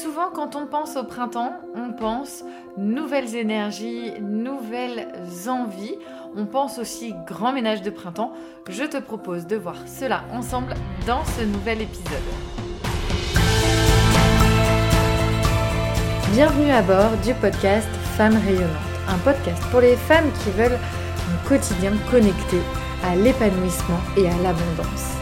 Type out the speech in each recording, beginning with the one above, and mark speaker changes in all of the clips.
Speaker 1: Souvent, quand on pense au printemps, on pense nouvelles énergies, nouvelles envies. On pense aussi grand ménage de printemps. Je te propose de voir cela ensemble dans ce nouvel épisode. Bienvenue à bord du podcast Femmes rayonnantes, un podcast pour les femmes qui veulent un quotidien connecté à l'épanouissement et à l'abondance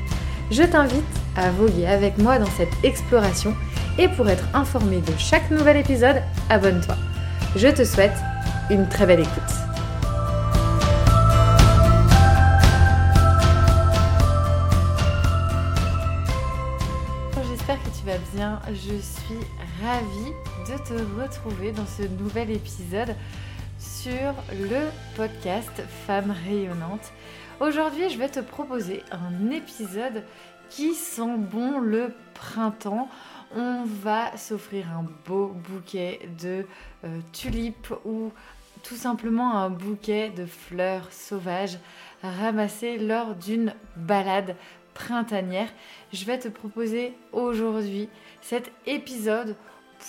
Speaker 1: je t'invite à voguer avec moi dans cette exploration et pour être informé de chaque nouvel épisode, abonne-toi. Je te souhaite une très belle écoute. J'espère que tu vas bien. Je suis ravie de te retrouver dans ce nouvel épisode sur le podcast Femmes rayonnantes. Aujourd'hui, je vais te proposer un épisode qui sent bon le printemps. On va s'offrir un beau bouquet de euh, tulipes ou tout simplement un bouquet de fleurs sauvages ramassées lors d'une balade printanière. Je vais te proposer aujourd'hui cet épisode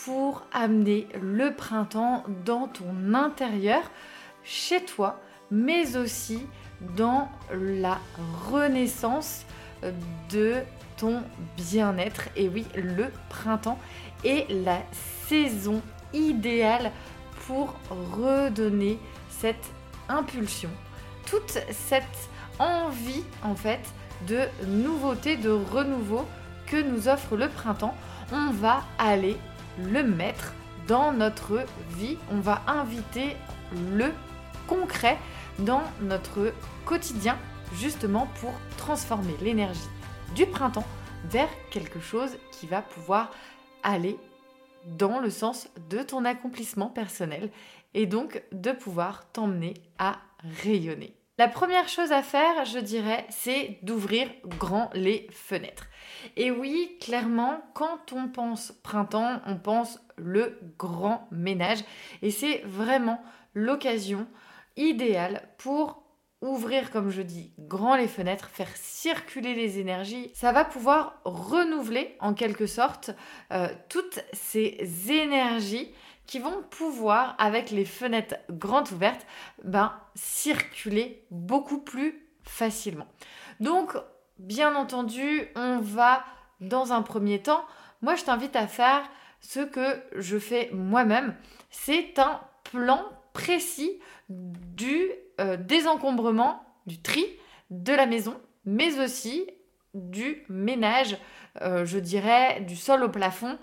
Speaker 1: pour amener le printemps dans ton intérieur, chez toi, mais aussi dans la renaissance de ton bien-être. Et oui, le printemps est la saison idéale pour redonner cette impulsion, toute cette envie en fait de nouveauté, de renouveau que nous offre le printemps. On va aller le mettre dans notre vie, on va inviter le concret dans notre quotidien justement pour transformer l'énergie du printemps vers quelque chose qui va pouvoir aller dans le sens de ton accomplissement personnel et donc de pouvoir t'emmener à rayonner. La première chose à faire, je dirais, c'est d'ouvrir grand les fenêtres. Et oui, clairement, quand on pense printemps, on pense le grand ménage. Et c'est vraiment l'occasion idéale pour ouvrir, comme je dis, grand les fenêtres, faire circuler les énergies, ça va pouvoir renouveler en quelque sorte euh, toutes ces énergies qui vont pouvoir, avec les fenêtres grandes ouvertes, ben, circuler beaucoup plus facilement. Donc, bien entendu, on va, dans un premier temps, moi je t'invite à faire ce que je fais moi-même. C'est un plan précis du euh, désencombrement, du tri de la maison, mais aussi du ménage, euh, je dirais, du sol au plafond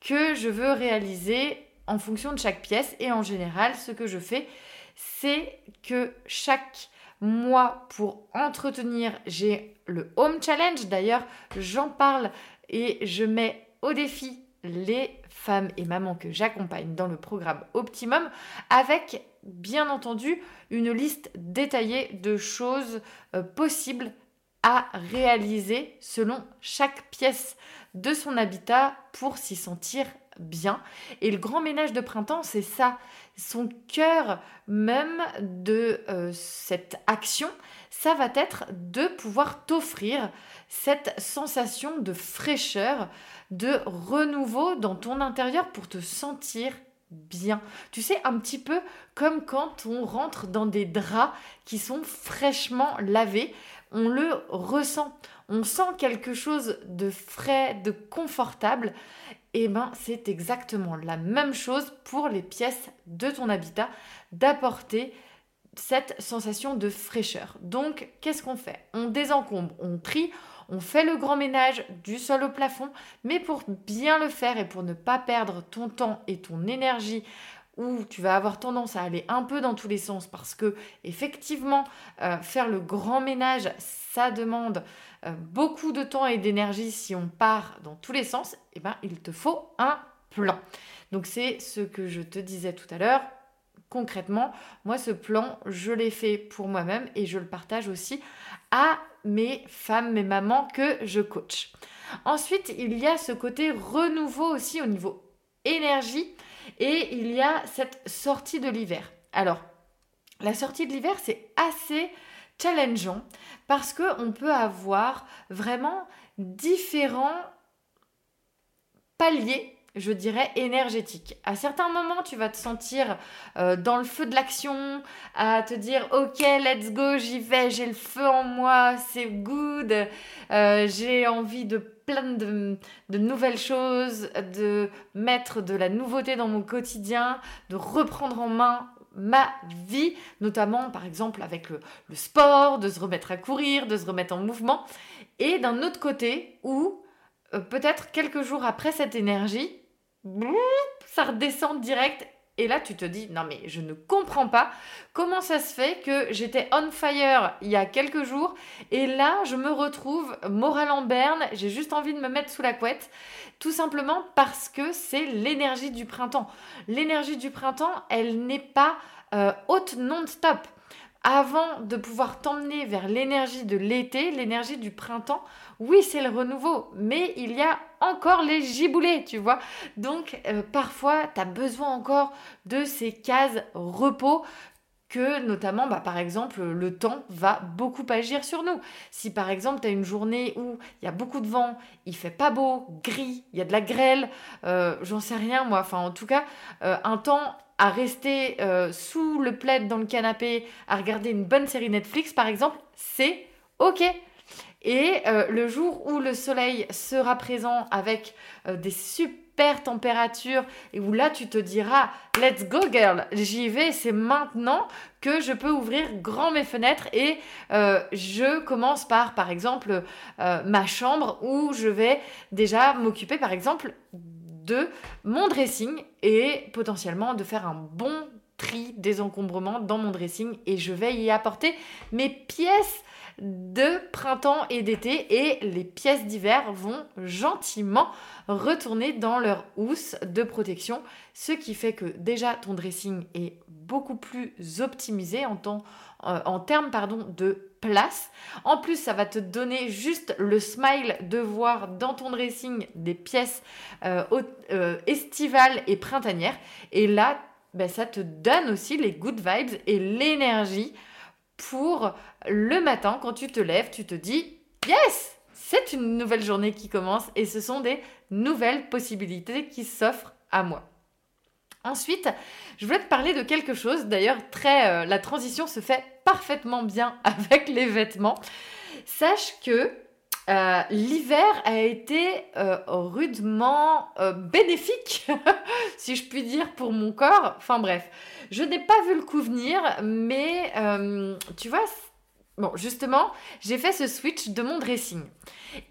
Speaker 1: que je veux réaliser en fonction de chaque pièce. Et en général, ce que je fais, c'est que chaque mois, pour entretenir, j'ai le Home Challenge. D'ailleurs, j'en parle et je mets au défi les femmes et mamans que j'accompagne dans le programme Optimum avec bien entendu une liste détaillée de choses euh, possibles à réaliser selon chaque pièce de son habitat pour s'y sentir Et le grand ménage de printemps, c'est ça. Son cœur même de euh, cette action, ça va être de pouvoir t'offrir cette sensation de fraîcheur, de renouveau dans ton intérieur pour te sentir bien. Tu sais, un petit peu comme quand on rentre dans des draps qui sont fraîchement lavés, on le ressent. On sent quelque chose de frais, de confortable. Et eh ben, c'est exactement la même chose pour les pièces de ton habitat, d'apporter cette sensation de fraîcheur. Donc, qu'est-ce qu'on fait? On désencombre, on trie, on fait le grand ménage du sol au plafond, mais pour bien le faire et pour ne pas perdre ton temps et ton énergie où tu vas avoir tendance à aller un peu dans tous les sens parce que effectivement euh, faire le grand ménage ça demande euh, beaucoup de temps et d'énergie si on part dans tous les sens eh ben il te faut un plan. Donc c'est ce que je te disais tout à l'heure. Concrètement moi ce plan je l'ai fait pour moi-même et je le partage aussi à mes femmes mes mamans que je coach. Ensuite il y a ce côté renouveau aussi au niveau énergie et il y a cette sortie de l'hiver. Alors, la sortie de l'hiver, c'est assez challengeant parce qu'on peut avoir vraiment différents paliers je dirais, énergétiques. À certains moments, tu vas te sentir euh, dans le feu de l'action, à te dire, ok, let's go, j'y vais, j'ai le feu en moi, c'est good, euh, j'ai envie de plein de, nouvelles choses, de mettre de la nouveauté dans mon quotidien, de reprendre en main ma vie, notamment par exemple avec le, sport, de se remettre à courir, de se remettre en mouvement. Et d'un autre côté, où euh, peut-être quelques jours après cette énergie, ça redescend direct et là, tu te dis, non mais je ne comprends pas comment ça se fait que j'étais on fire il y a quelques jours et là, je me retrouve morale en berne, j'ai juste envie de me mettre sous la couette, tout simplement parce que c'est l'énergie du printemps. L'énergie du printemps, elle n'est pas euh, haute non-stop avant de pouvoir t'emmener vers l'énergie de l'été, l'énergie du printemps, oui, c'est le renouveau, mais il y a encore les giboulées, tu vois. Donc, euh, parfois, tu as besoin encore de ces cases repos que notamment, bah, par exemple, le temps va beaucoup agir sur nous. Si par exemple, tu as une journée où il y a beaucoup de vent, il fait pas beau, gris, il y a de la grêle, euh, j'en sais rien moi, enfin en tout cas, euh, un temps à rester euh, sous le plaid dans le canapé, à regarder une bonne série Netflix par exemple, c'est ok. Et euh, le jour où le soleil sera présent avec euh, des super températures et où là tu te diras let's go girl, j'y vais, c'est maintenant que je peux ouvrir grand mes fenêtres et je commence par par exemple ma chambre où je vais déjà m'occuper par exemple de mon dressing et potentiellement de faire un bon tri désencombrement dans mon dressing et je vais y apporter mes pièces de printemps et d'été et les pièces d'hiver vont gentiment retourner dans leur housse de protection, ce qui fait que déjà ton dressing est beaucoup plus optimisé en, euh, termes de place. En plus, ça va te donner juste le smile de voir dans ton dressing des pièces euh, euh, estivales et printanières. Et là, ben, ça te donne aussi les good vibes et l'énergie pour le matin, quand tu te lèves, tu te dis Yes C'est une nouvelle journée qui commence et ce sont des nouvelles possibilités qui s'offrent à moi. Ensuite, je voulais te parler de quelque chose. D'ailleurs, très, euh, la transition se fait parfaitement bien avec les vêtements. Sache que euh, l'hiver a été euh, rudement bénéfique, si je puis dire, pour mon corps. Enfin bref, je n'ai pas vu le coup venir, mais tu vois, Bon, justement, j'ai fait ce switch de mon dressing.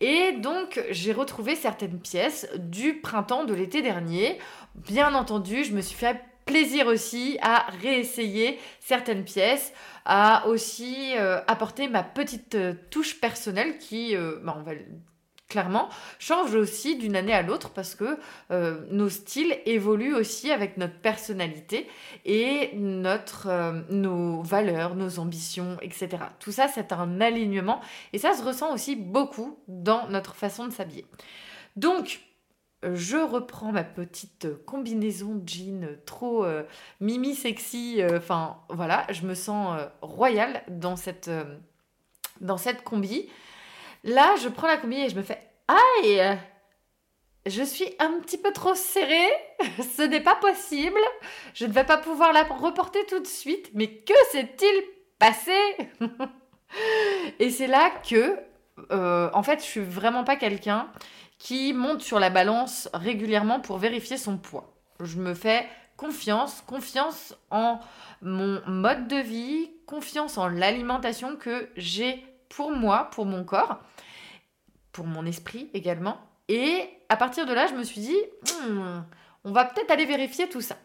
Speaker 1: Et donc, j'ai retrouvé certaines pièces du printemps de l'été dernier. Bien entendu, je me suis fait plaisir aussi à réessayer certaines pièces, à aussi euh, apporter ma petite euh, touche personnelle qui, euh, bah, va clairement, change aussi d'une année à l'autre parce que nos styles évoluent aussi avec notre personnalité et nos valeurs, nos ambitions, etc. Tout ça, c'est un alignement et ça se ressent aussi beaucoup dans notre façon de s'habiller. Donc, je reprends ma petite combinaison jean trop euh, mimi sexy. Enfin, voilà, je me sens royale dans cette, dans cette combi. Là, je prends la combi et je me fais Aïe Je suis un petit peu trop serrée, ce n'est pas possible, je ne vais pas pouvoir la reporter tout de suite, mais que s'est-il passé? Et c'est là que, euh, en fait, je suis vraiment pas quelqu'un qui monte sur la balance régulièrement pour vérifier son poids. Je me fais confiance, confiance en mon mode de vie, confiance en l'alimentation que j'ai pour moi, pour mon corps, pour mon esprit également. Et à partir de là, je me suis dit, hmm, on va peut-être aller vérifier tout ça.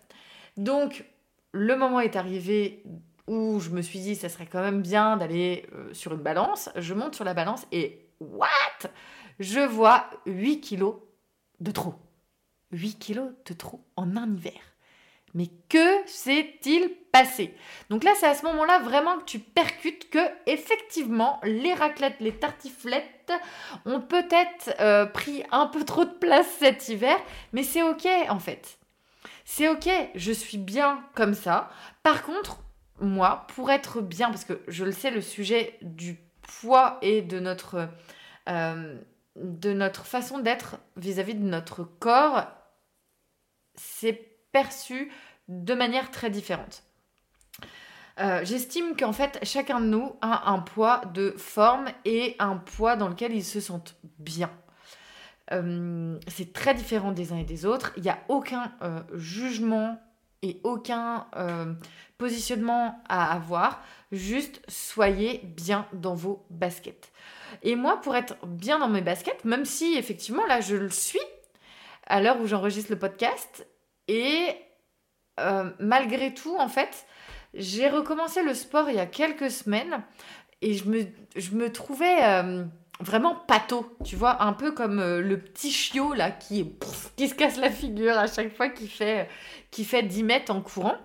Speaker 1: Donc, le moment est arrivé où je me suis dit, ça serait quand même bien d'aller euh, sur une balance. Je monte sur la balance et what? Je vois 8 kilos de trop. 8 kilos de trop en un hiver. Mais que s'est-il passé? Donc là, c'est à ce moment-là vraiment que tu percutes que effectivement, les raclettes, les tartiflettes ont peut-être euh, pris un peu trop de place cet hiver, mais c'est ok en fait. C'est ok, je suis bien comme ça. Par contre, moi, pour être bien, parce que je le sais, le sujet du poids et de notre, euh, de notre façon d'être vis-à-vis de notre corps, c'est perçu de manière très différente. Euh, j'estime qu'en fait, chacun de nous a un poids de forme et un poids dans lequel ils se sentent bien. Euh, c'est très différent des uns et des autres. Il n'y a aucun euh, jugement aucun positionnement à avoir. Juste soyez bien dans vos baskets. Et moi, pour être bien dans mes baskets, même si effectivement là je le suis à l'heure où j'enregistre le podcast, et euh, malgré tout, en fait, j'ai recommencé le sport il y a quelques semaines et je me, je me trouvais euh, vraiment pâteau, tu vois, un peu comme euh, le petit chiot là qui, qui se casse la figure à chaque fois qu'il fait, qui fait 10 mètres en courant.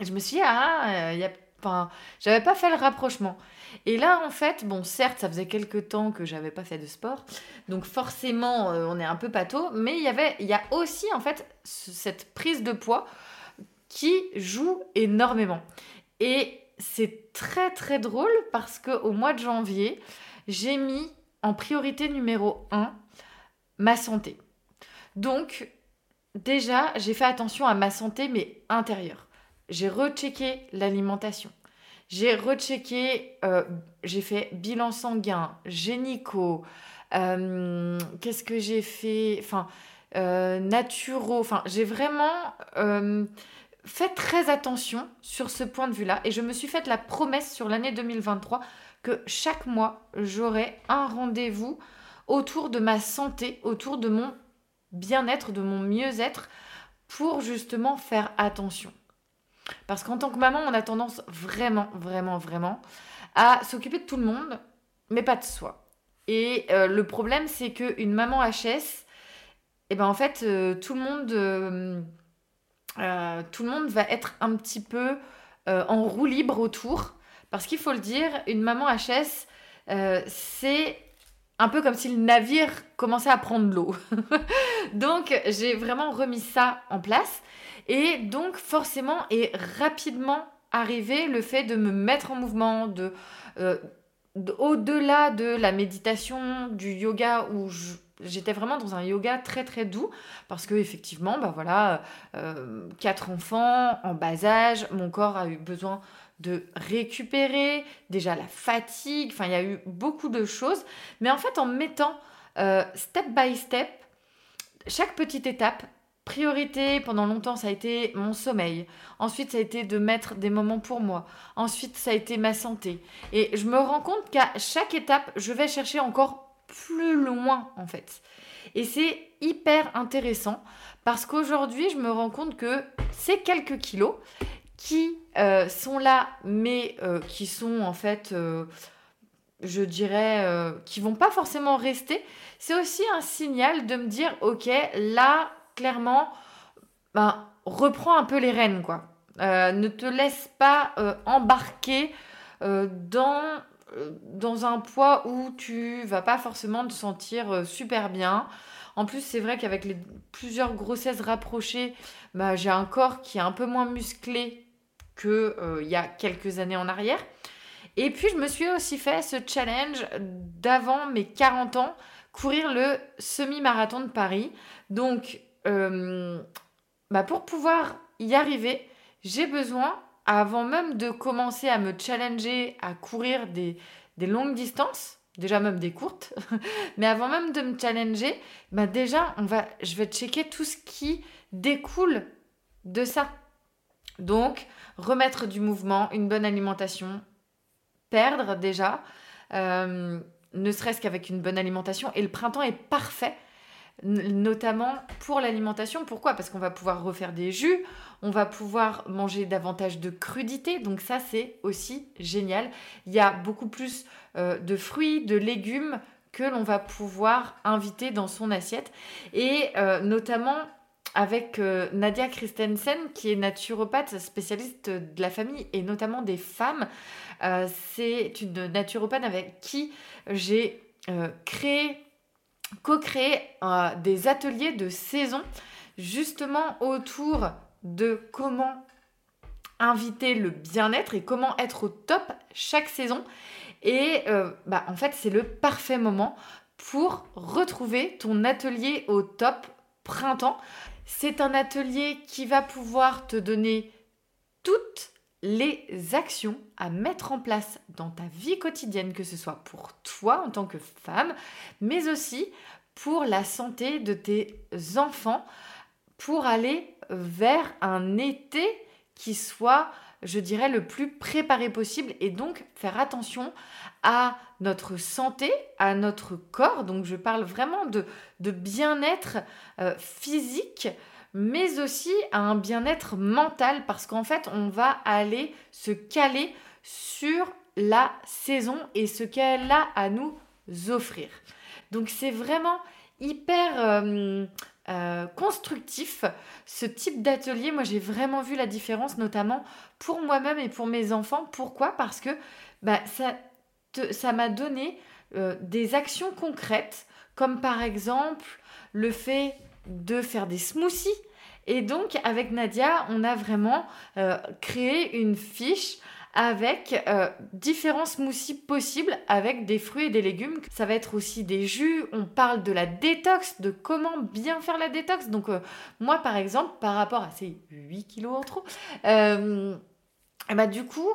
Speaker 1: Je me suis dit, ah, il y a Enfin, j'avais pas fait le rapprochement. Et là, en fait, bon, certes, ça faisait quelques temps que j'avais pas fait de sport, donc forcément, on est un peu pâteau, mais il y il y a aussi, en fait, cette prise de poids qui joue énormément. Et c'est très très drôle parce que au mois de janvier, j'ai mis en priorité numéro 1 ma santé. Donc déjà, j'ai fait attention à ma santé mais intérieure. J'ai rechecké l'alimentation. J'ai rechecké, euh, j'ai fait bilan sanguin, génico, euh, qu'est-ce que j'ai fait Enfin, euh, naturo. Enfin, j'ai vraiment fait très attention sur ce point de vue-là et je me suis faite la promesse sur l'année 2023 que chaque mois, j'aurai un rendez-vous autour de ma santé, autour de mon bien-être, de mon mieux-être pour justement faire attention. Parce qu'en tant que maman, on a tendance vraiment, vraiment, vraiment à s'occuper de tout le monde, mais pas de soi. Et euh, le problème, c'est qu'une maman HS, et eh ben en fait, euh, euh, tout le monde va être un petit peu en roue libre autour. Parce qu'il faut le dire, une maman HS, c'est un peu comme si le navire commençait à prendre l'eau. donc, j'ai vraiment remis ça en place. Et donc, forcément, est rapidement arrivé le fait de me mettre en mouvement, de au-delà de la méditation, du yoga, où j'étais vraiment dans un yoga très très doux, parce que effectivement, bah voilà, euh, quatre enfants en bas âge, mon corps a eu besoin de récupérer, déjà la fatigue, enfin il y a eu beaucoup de choses, mais en fait en mettant euh, step by step, chaque petite étape, Priorité, pendant longtemps, ça a été mon sommeil. Ensuite, ça a été de mettre des moments pour moi. Ensuite, ça a été ma santé. Et je me rends compte qu'à chaque étape, je vais chercher encore plus loin, en fait. Et c'est hyper intéressant parce qu'aujourd'hui, je me rends compte que ces quelques kilos qui euh, sont là, mais euh, qui sont en fait, euh, je dirais, qui vont pas forcément rester, c'est aussi un signal de me dire, ok, là, clairement, ben, reprends un peu les rênes, quoi. Ne te laisse pas embarquer dans, dans un poids où tu vas pas forcément te sentir super bien. En plus, c'est vrai qu'avec les plusieurs grossesses rapprochées, bah, j'ai un corps qui est un peu moins musclé qu'il il y a quelques années en arrière. Et puis, je me suis aussi fait ce challenge d'avant mes 40 ans, courir le semi-marathon de Paris. Donc, euh, bah pour pouvoir y arriver, j'ai besoin, avant même de commencer à me challenger à courir des, des longues distances, déjà même des courtes, mais avant même de me challenger, bah déjà, on va, je vais checker tout ce qui découle de ça. Donc, remettre du mouvement, une bonne alimentation, perdre déjà, euh, ne serait-ce qu'avec une bonne alimentation. Et le printemps est parfait notamment pour l'alimentation. Pourquoi? Parce qu'on va pouvoir refaire des jus, on va pouvoir manger davantage de crudités, donc ça c'est aussi génial. Il y a beaucoup plus euh, de fruits, de légumes que l'on va pouvoir inviter dans son assiette. Et euh, notamment avec euh, Nadia Christensen, qui est naturopathe spécialiste de la famille et notamment des femmes. c'est une naturopathe avec qui j'ai créé co-créer euh, des ateliers de saison justement autour de comment inviter le bien-être et comment être au top chaque saison. Et euh, bah, en fait, c'est le parfait moment pour retrouver ton atelier au top printemps. C'est un atelier qui va pouvoir te donner toutes les actions à mettre en place dans ta vie quotidienne, que ce soit pour toi en tant que femme, mais aussi pour la santé de tes enfants, pour aller vers un été qui soit, je dirais, le plus préparé possible et donc faire attention à notre santé, à notre corps. Donc je parle vraiment de, bien-être euh, physique, mais aussi à un bien-être mental parce qu'en fait, on va aller se caler sur la saison et ce qu'elle a à nous offrir. Donc c'est vraiment hyper euh, euh, constructif ce type d'atelier. Moi j'ai vraiment vu la différence notamment pour moi-même et pour mes enfants. Pourquoi? Parce que bah, ça m'a donné euh, des actions concrètes comme par exemple le fait de faire des smoothies. Et donc, avec Nadia, on a vraiment euh, créé une fiche avec euh, différents smoothies possibles avec des fruits et des légumes. Ça va être aussi des jus. On parle de la détox, de comment bien faire la détox. Donc, euh, moi, par exemple, par rapport à ces 8 kilos en trop, bah, du coup,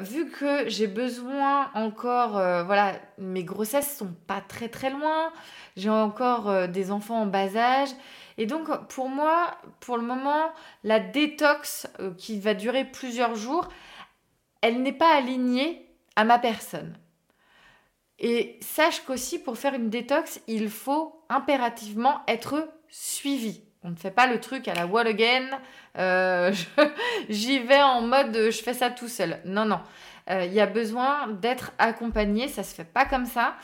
Speaker 1: vu que j'ai besoin encore, voilà, mes grossesses sont pas très très loin, j'ai encore des enfants en bas âge, et donc, pour moi, pour le moment, la détox euh, qui va durer plusieurs jours, elle n'est pas alignée à ma personne. Et sache qu'aussi, pour faire une détox, il faut impérativement être suivi. On ne fait pas le truc à la wall again, euh, j'y vais en mode je fais ça tout seul. Non, non. Euh, il y a besoin d'être accompagné, ça se fait pas comme ça.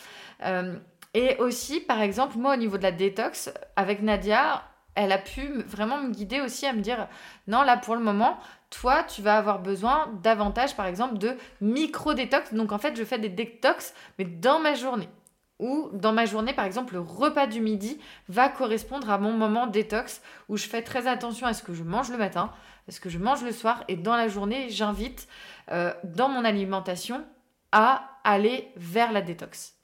Speaker 1: Et aussi, par exemple, moi, au niveau de la détox, avec Nadia, elle a pu vraiment me guider aussi à me dire, non, là, pour le moment, toi, tu vas avoir besoin davantage, par exemple, de micro-détox. Donc, en fait, je fais des détox, mais dans ma journée. Ou dans ma journée, par exemple, le repas du midi va correspondre à mon moment détox où je fais très attention à ce que je mange le matin, à ce que je mange le soir. Et dans la journée, j'invite euh, dans mon alimentation à aller vers la détox.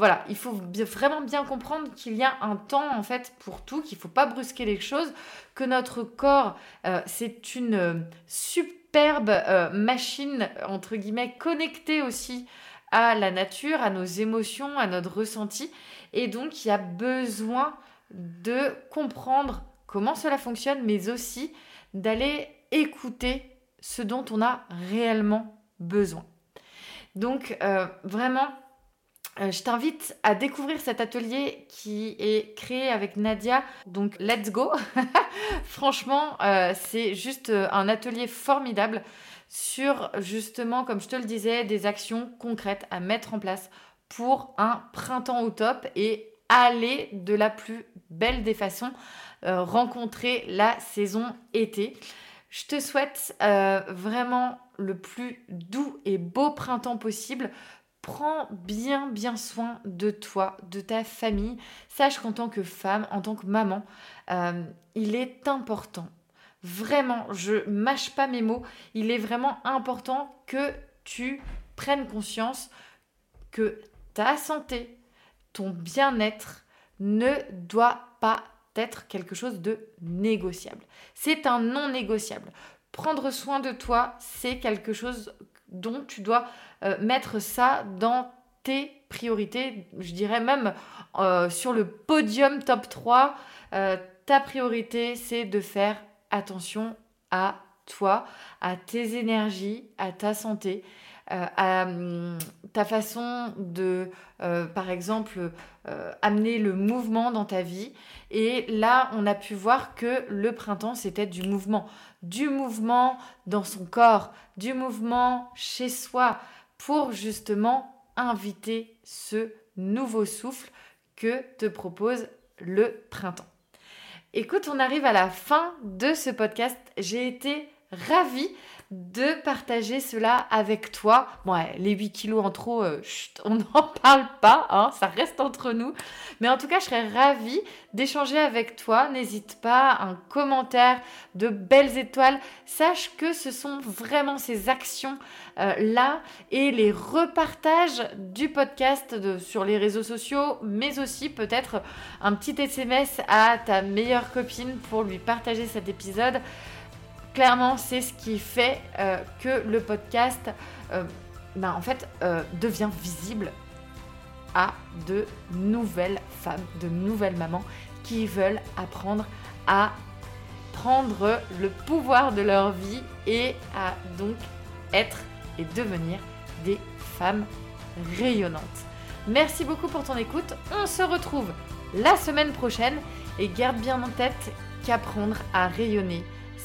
Speaker 1: Voilà, il faut vraiment bien comprendre qu'il y a un temps en fait pour tout, qu'il ne faut pas brusquer les choses, que notre corps, euh, c'est une euh, superbe euh, machine, entre guillemets, connectée aussi à la nature, à nos émotions, à notre ressenti. Et donc, il y a besoin de comprendre comment cela fonctionne, mais aussi d'aller écouter ce dont on a réellement besoin. Donc, vraiment, je t'invite à découvrir cet atelier qui est créé avec Nadia. Donc, let's go Franchement, euh, c'est juste euh, un atelier formidable sur justement, comme je te le disais, des actions concrètes à mettre en place pour un printemps au top et aller de la plus belle des façons rencontrer la saison été. Je te souhaite vraiment le plus doux et beau printemps possible prends bien bien soin de toi, de ta famille. Sache qu'en tant que femme, en tant que maman, euh, il est important, vraiment, je mâche pas mes mots, il est vraiment important que tu prennes conscience que ta santé, ton bien-être ne doit pas être quelque chose de négociable. C'est un non négociable. Prendre soin de toi, c'est quelque chose dont tu dois euh, mettre ça dans tes priorités, je dirais même euh, sur le podium top 3, euh, ta priorité c'est de faire attention à toi, à tes énergies, à ta santé. à hum, ta façon de, par exemple, amener le mouvement dans ta vie. Et là, on a pu voir que le printemps, c'était du mouvement. Du mouvement dans son corps, du mouvement chez soi, pour justement inviter ce nouveau souffle que te propose le printemps. Écoute, on arrive à la fin de ce podcast. J'ai été ravie de partager cela avec toi. Bon, les 8 kilos en trop, euh, on n'en parle pas, hein, ça reste entre nous. Mais en tout cas, je serais ravie d'échanger avec toi. N'hésite pas, un commentaire, de belles étoiles. Sache que ce sont vraiment ces actions-là euh, et les repartages du podcast sur les réseaux sociaux, mais aussi peut-être un petit SMS à ta meilleure copine pour lui partager cet épisode clairement, c'est ce qui fait euh, que le podcast, euh, ben, euh, devient visible à de nouvelles femmes, de nouvelles mamans qui veulent apprendre à prendre le pouvoir de leur vie et à donc être et devenir des femmes rayonnantes. Merci beaucoup pour ton écoute. On se retrouve la semaine prochaine et garde bien en tête qu'apprendre à rayonner,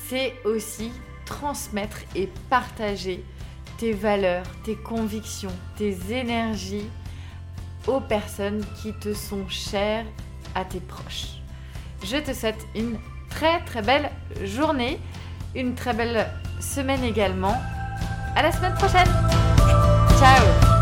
Speaker 1: c'est aussi transmettre et partager tes valeurs, tes convictions, tes énergies aux personnes qui te sont chères, à tes proches. Je te souhaite une très très belle journée, une très belle semaine également. À la semaine prochaine. Ciao